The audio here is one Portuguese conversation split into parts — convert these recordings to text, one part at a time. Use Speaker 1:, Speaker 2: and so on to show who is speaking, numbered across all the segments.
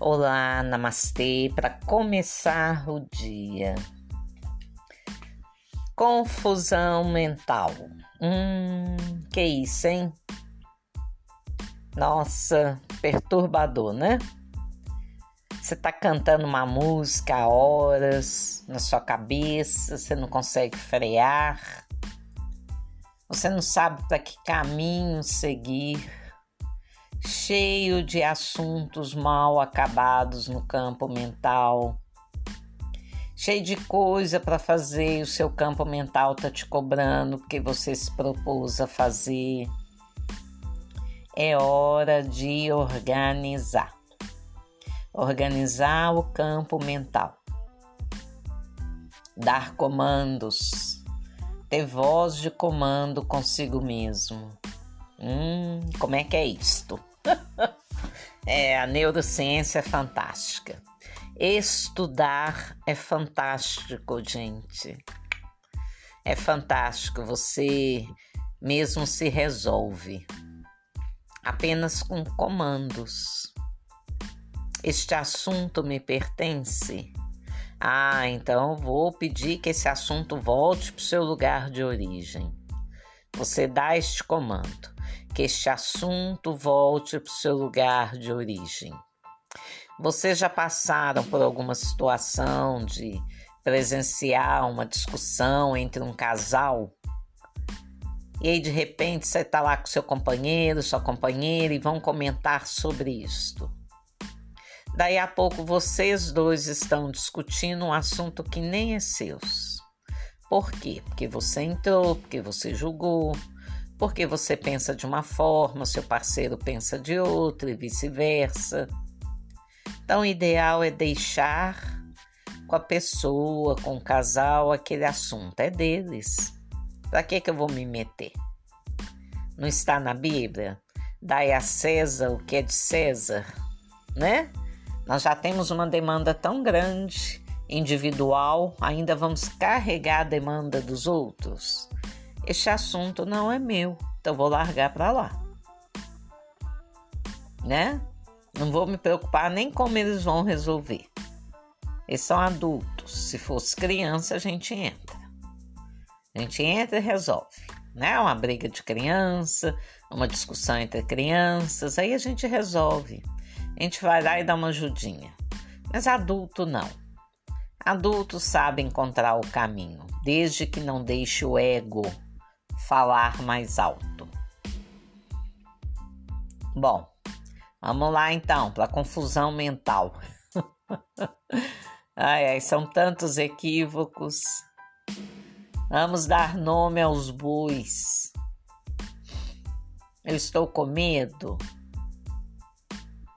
Speaker 1: Olá, namastê, para começar o dia. Confusão mental. Hum, que isso, hein? Nossa, perturbador, né? Você tá cantando uma música há horas na sua cabeça, você não consegue frear, você não sabe para que caminho seguir cheio de assuntos mal acabados no campo mental, cheio de coisa para fazer, o seu campo mental tá te cobrando porque você se propôs a fazer. É hora de organizar. Organizar o campo mental. Dar comandos. Ter voz de comando consigo mesmo. Hum, como é que é isto? É, a neurociência é fantástica. Estudar é fantástico, gente. É fantástico. Você mesmo se resolve apenas com comandos. Este assunto me pertence. Ah, então vou pedir que esse assunto volte para o seu lugar de origem. Você dá este comando que este assunto volte para o seu lugar de origem. Vocês já passaram por alguma situação de presenciar uma discussão entre um casal? E aí, de repente, você está lá com seu companheiro, sua companheira e vão comentar sobre isto. Daí a pouco vocês dois estão discutindo um assunto que nem é seus. Por quê? Porque você entrou, porque você julgou, porque você pensa de uma forma, seu parceiro pensa de outra e vice-versa. Então, o ideal é deixar com a pessoa, com o casal, aquele assunto é deles. Para que, que eu vou me meter? Não está na Bíblia? Dai a César o que é de César, né? Nós já temos uma demanda tão grande, individual, ainda vamos carregar a demanda dos outros. Este assunto não é meu, então vou largar para lá. Né? Não vou me preocupar nem como eles vão resolver. Eles são adultos. Se fosse criança, a gente entra. A gente entra e resolve. Né? Uma briga de criança, uma discussão entre crianças, aí a gente resolve. A gente vai lá e dá uma ajudinha. Mas adulto não. Adulto sabe encontrar o caminho, desde que não deixe o ego falar mais alto. Bom, vamos lá então para confusão mental. ai, ai, são tantos equívocos. Vamos dar nome aos bois. Eu estou com medo.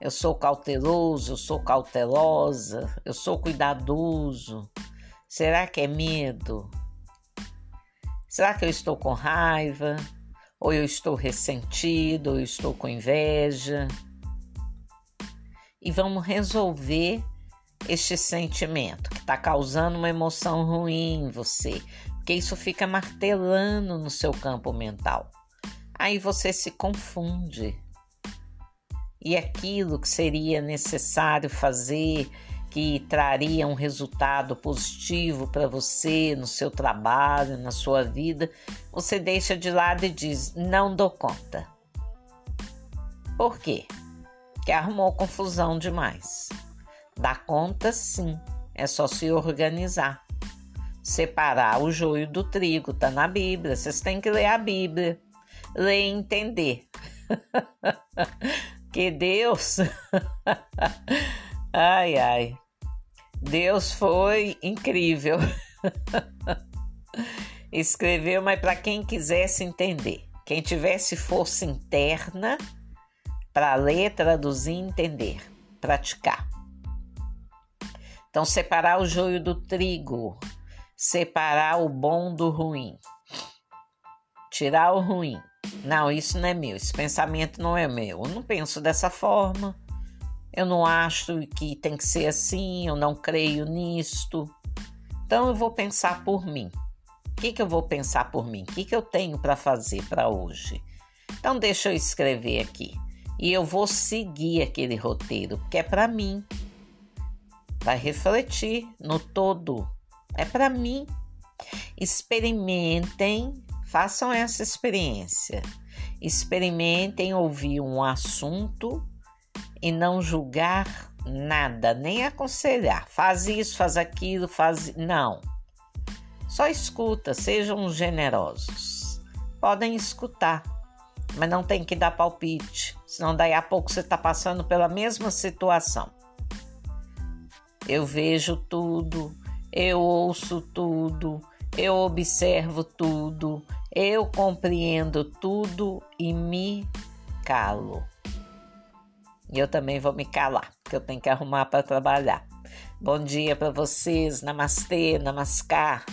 Speaker 1: Eu sou cauteloso, eu sou cautelosa, eu sou cuidadoso. Será que é medo? Será que eu estou com raiva? Ou eu estou ressentido? Ou eu estou com inveja? E vamos resolver este sentimento que está causando uma emoção ruim em você, porque isso fica martelando no seu campo mental. Aí você se confunde. E aquilo que seria necessário fazer que traria um resultado positivo para você no seu trabalho, na sua vida, você deixa de lado e diz: não dou conta. Por quê? Porque arrumou confusão demais. Dá conta sim, é só se organizar. Separar o joio do trigo, tá na Bíblia. Vocês têm que ler a Bíblia, ler e entender. que Deus. ai, ai. Deus foi incrível. Escreveu, mas para quem quisesse entender, quem tivesse força interna para ler, traduzir, entender, praticar. Então, separar o joio do trigo, separar o bom do ruim, tirar o ruim. Não, isso não é meu, esse pensamento não é meu. Eu não penso dessa forma eu não acho que tem que ser assim, eu não creio nisto. Então eu vou pensar por mim. O que, que eu vou pensar por mim? O que, que eu tenho para fazer para hoje? Então deixa eu escrever aqui. e eu vou seguir aquele roteiro, porque é para mim. Vai refletir no todo. É para mim. Experimentem, façam essa experiência. Experimentem ouvir um assunto e não julgar nada, nem aconselhar. Faz isso, faz aquilo, faz. Não. Só escuta, sejam generosos. Podem escutar, mas não tem que dar palpite, senão daí a pouco você está passando pela mesma situação. Eu vejo tudo, eu ouço tudo, eu observo tudo, eu compreendo tudo e me calo. E eu também vou me calar, porque eu tenho que arrumar para trabalhar. Bom dia para vocês, namastê, namaskar.